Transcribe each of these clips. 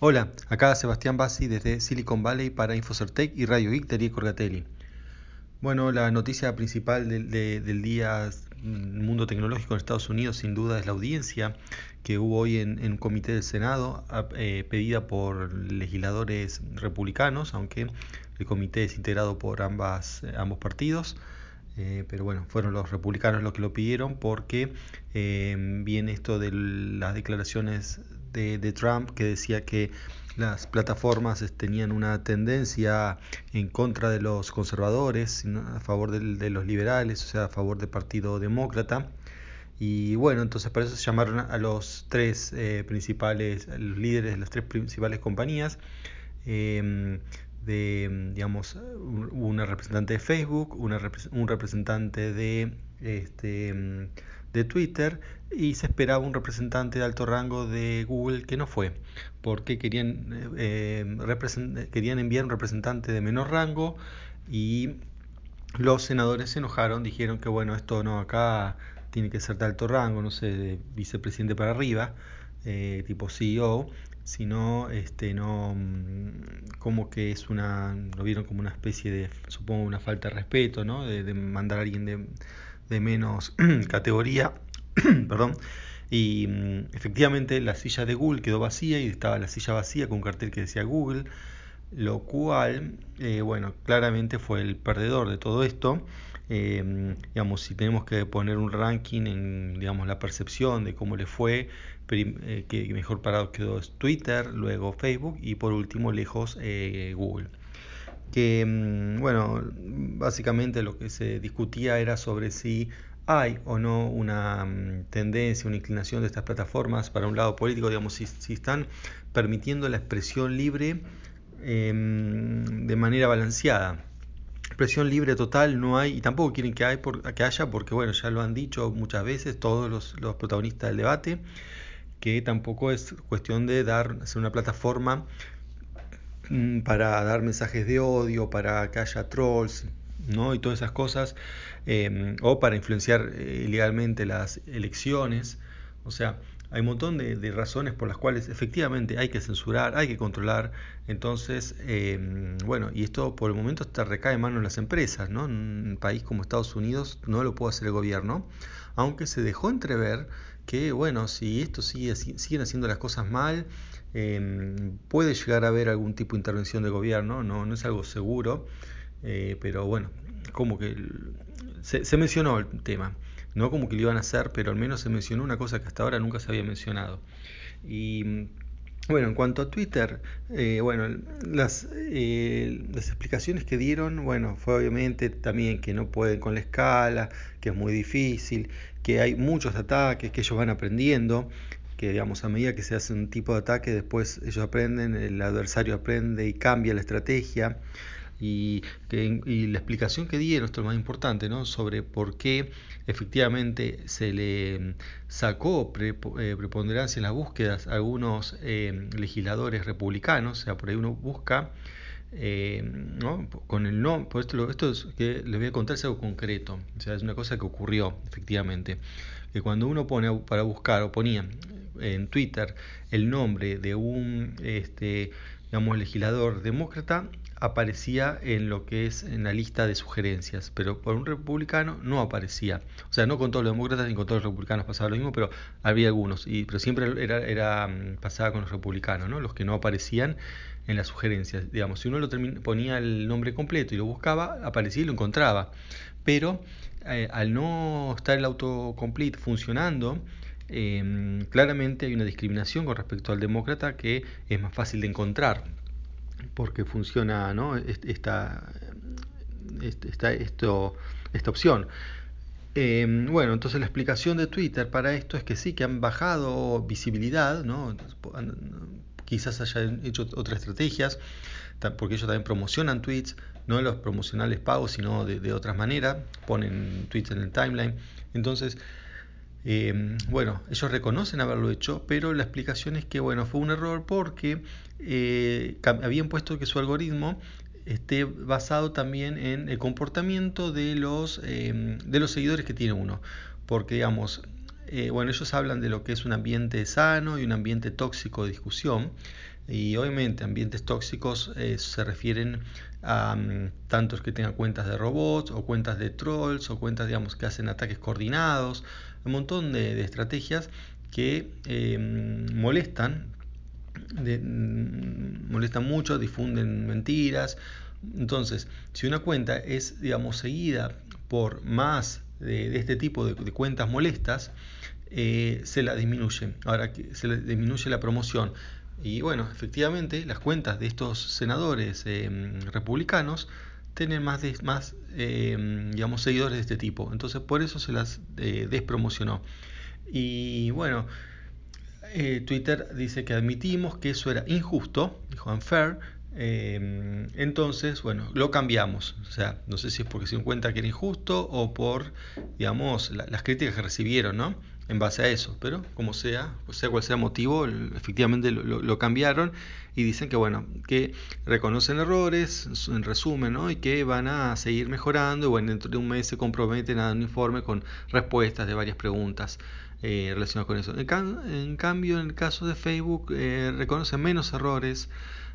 Hola, acá Sebastián Bassi desde Silicon Valley para Infocertec y Radio Geek de Corgatelli. Bueno, la noticia principal del, del día mm, mundo tecnológico en Estados Unidos sin duda es la audiencia que hubo hoy en, un comité del Senado eh, pedida por legisladores republicanos, aunque el comité es integrado por ambas, ambos partidos. Eh, pero bueno, fueron los republicanos los que lo pidieron porque eh, viene esto de las declaraciones de, Trump que decía que las plataformas tenían una tendencia en contra de los conservadores, a favor de, los liberales, o sea, a favor del Partido Demócrata. Y bueno, entonces para eso se llamaron a los tres eh, principales, los líderes de las tres principales compañías. Em, de, digamos, una representante de Facebook, una, un representante de este, de Twitter y se esperaba un representante de alto rango de Google que no fue, porque querían, eh, querían enviar un representante de menor rango y los senadores se enojaron, dijeron que bueno, esto no, acá tiene que ser de alto rango, no sé, de vicepresidente para arriba, eh, tipo CEO, sino este no mm, como que es una lo vieron como una especie de supongo una falta de respeto no de mandar a alguien de, de menos categoría, perdón, y mm, efectivamente la silla de Google quedó vacía y estaba la silla vacía con un cartel que decía Google, lo cual, eh, bueno, claramente fue el perdedor de todo esto. Eh, digamos, si tenemos que poner un ranking en digamos, la percepción de cómo le fue, eh, que mejor parado quedó Twitter, luego Facebook y por último lejos Google que, mm, bueno, básicamente lo que se discutía era sobre si hay o no una mm, tendencia, una inclinación de estas plataformas para un lado político, digamos, si, están permitiendo la expresión libre em, de manera balanceada. Expresión libre total no hay y tampoco quieren que, hay que haya porque, bueno, ya lo han dicho muchas veces todos los, protagonistas del debate, que tampoco es cuestión de dar ser una plataforma Mm, para dar mensajes de odio, para que haya trolls, ¿no? Y todas esas cosas, em, o para influenciar eh, ilegalmente las elecciones. O sea, hay un montón de, razones por las cuales efectivamente hay que censurar, hay que controlar. Entonces, em, bueno, y esto por el momento recae en manos de las empresas, ¿no? En un país como Estados Unidos no lo puede hacer el gobierno, aunque se dejó entrever que, bueno, si esto sigue, siguen haciendo las cosas mal, Em, puede llegar a haber algún tipo de intervención del gobierno, no, no es algo seguro, eh, pero bueno, como que se, mencionó el tema, no como que lo iban a hacer, pero al menos se mencionó una cosa que hasta ahora nunca se había mencionado. Y bueno, en cuanto a Twitter, eh, bueno, las, eh, las explicaciones que dieron, bueno, fue obviamente también que no pueden con la escala, que es muy difícil, que hay muchos ataques, que ellos van aprendiendo, que digamos a medida que se hace un tipo de ataque después ellos aprenden, el adversario aprende y cambia la estrategia y, que, la explicación que dieron, esto es lo más importante, ¿no? sobre por qué efectivamente se le sacó eh, preponderancia en las búsquedas a algunos eh, legisladores republicanos, o sea, por ahí uno busca eh, ¿no? con el nombre, esto, esto es que les voy a contar es algo concreto, o sea, es una cosa que ocurrió efectivamente, que cuando uno pone para buscar o ponía en Twitter el nombre de un este, digamos, legislador demócrata, aparecía en lo que es en la lista de sugerencias, pero por un republicano no aparecía. O sea, no con todos los demócratas ni con todos los republicanos pasaba lo mismo, pero había algunos, y, pero siempre era, era mm, pasaba con los republicanos, ¿no? los que no aparecían en las sugerencias. Digamos, si uno lo ponía el nombre completo y lo buscaba, aparecía y lo encontraba. Pero eh, al no estar el autocomplete funcionando, Em, claramente hay una discriminación con respecto al demócrata que es más fácil de encontrar porque funciona ¿no? esta, esta, esto, esta opción. Em, bueno, entonces la explicación de Twitter para esto es que sí, que han bajado visibilidad, ¿no? quizás hayan hecho otras estrategias, porque ellos también promocionan tweets, no los promocionales pagos, sino de, de otras maneras, ponen tweets en el timeline. Entonces, Em, bueno, ellos reconocen haberlo hecho, pero la explicación es que bueno, fue un error porque eh, habían puesto que su algoritmo esté basado también en el comportamiento de los, em, de los seguidores que tiene uno. Porque, digamos, eh, bueno, ellos hablan de lo que es un ambiente sano y un ambiente tóxico de discusión. Y obviamente ambientes tóxicos eh, se refieren a um, tantos que tengan cuentas de robots o cuentas de trolls o cuentas digamos que hacen ataques coordinados, un montón de, estrategias que em, molestan, mm, molestan mucho, difunden mentiras. Entonces, si una cuenta es digamos seguida por más de, este tipo de, cuentas molestas, eh, se la disminuye. Ahora se le disminuye la promoción. Y bueno, efectivamente, las cuentas de estos senadores em, republicanos tienen más, más em, digamos, seguidores de este tipo. Entonces, por eso se las eh, despromocionó. Y bueno, eh, Twitter dice que admitimos que eso era injusto, dijo unfair, entonces, bueno, lo cambiamos. O sea, no sé si es porque se dio cuenta que era injusto o por, digamos, las críticas que recibieron, ¿no? En base a eso. Pero como sea, sea cual sea motivo, efectivamente lo, cambiaron y dicen que, bueno, que reconocen errores, en resumen, ¿no? Y que van a seguir mejorando. Y bueno, dentro de un mes se comprometen a dar un informe con respuestas de varias preguntas. Eh, relacionadas con eso. En, cambio, en el caso de Facebook, eh, reconocen menos errores,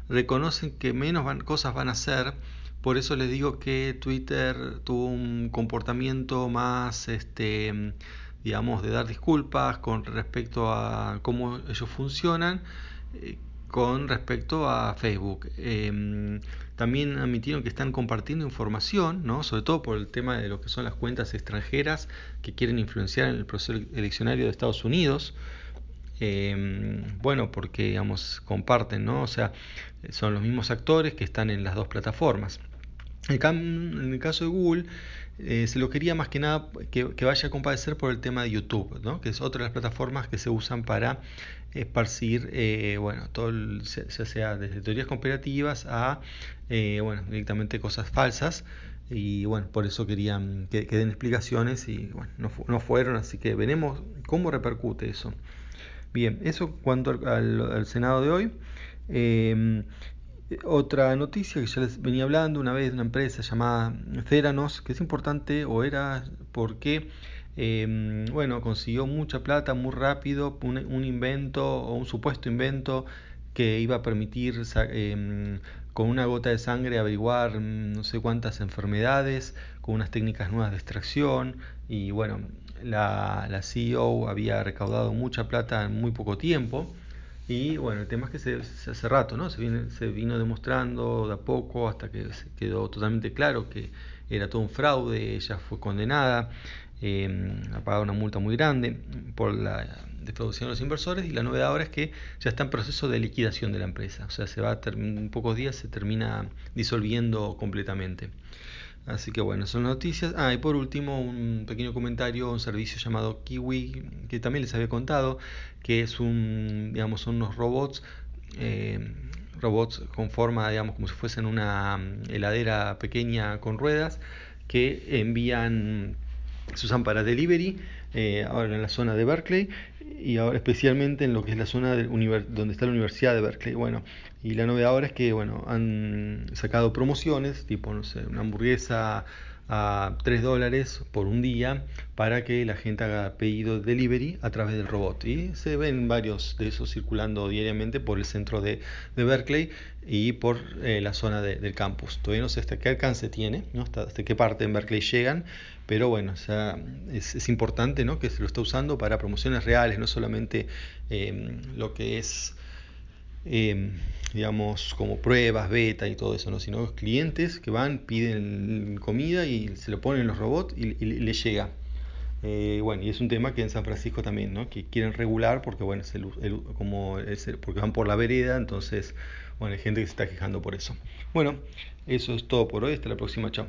reconocen que menos cosas van a hacer. Por eso les digo que Twitter tuvo un comportamiento más, este, digamos, de dar disculpas con respecto a cómo ellos funcionan, eh, con respecto a Facebook. Em, también admitieron que están compartiendo información, ¿no? sobre todo por el tema de lo que son las cuentas extranjeras que quieren influenciar en el proceso eleccionario de Estados Unidos. Em, bueno, porque digamos, comparten, ¿no? O sea, son los mismos actores que están en las dos plataformas. En el caso de Google, eh, se lo quería más que nada que, vaya a compadecer por el tema de YouTube, ¿no? que es otra de las plataformas que se usan para esparcir, eh, bueno, todo ya sea desde teorías comparativas a, eh, bueno, directamente cosas falsas. Y bueno, por eso querían que, den explicaciones y bueno, no, no fueron, así que veremos cómo repercute eso. Bien, eso cuanto al, Senado de hoy. Otra noticia que ya les venía hablando una vez de una empresa llamada Theranos, que es importante o era porque, em, bueno, consiguió mucha plata muy rápido, un, invento o un supuesto invento que iba a permitir em, con una gota de sangre averiguar mm, no sé cuántas enfermedades, con unas técnicas nuevas de extracción y bueno, la, la CEO había recaudado mucha plata en muy poco tiempo. Y bueno, el tema es que se, hace rato, ¿no? Se, viene, se vino demostrando de a poco hasta que quedó totalmente claro que era todo un fraude, ella fue condenada, eh, ha pagado una multa muy grande por la defraudación de los inversores y la novedad ahora es que ya está en proceso de liquidación de la empresa, o sea, se va a en pocos días se termina disolviendo completamente. Así que bueno, son noticias. Ah, y por último, un pequeño comentario, un servicio llamado Kiwi, que también les había contado, que es un, digamos, son unos robots, eh, robots con forma, digamos, como si fuesen una mm, heladera pequeña con ruedas, que envían, se usan para delivery, eh, ahora en la zona de Berkeley, y ahora especialmente en lo que es la zona donde está la Universidad de Berkeley. Bueno, y la novedad ahora es que bueno, han sacado promociones, tipo, no sé, una hamburguesa a 3 dólares por un día para que la gente haga pedido de delivery a través del robot. Y se ven varios de esos circulando diariamente por el centro de, Berkeley y por eh, la zona del campus. Todavía no sé hasta qué alcance tiene, ¿no? hasta, qué parte en Berkeley llegan, pero bueno, o sea, es, importante ¿no? que se lo está usando para promociones reales, no solamente eh, lo que es Em, digamos, como pruebas, beta y todo eso, ¿no? sino clientes que van, piden comida y se lo ponen en los robots y, les le llega. Eh, bueno, y es un tema que en San Francisco también, ¿no? que quieren regular porque, bueno, es como porque van por la vereda, entonces, bueno, hay gente que se está quejando por eso. Bueno, eso es todo por hoy, hasta la próxima, chao.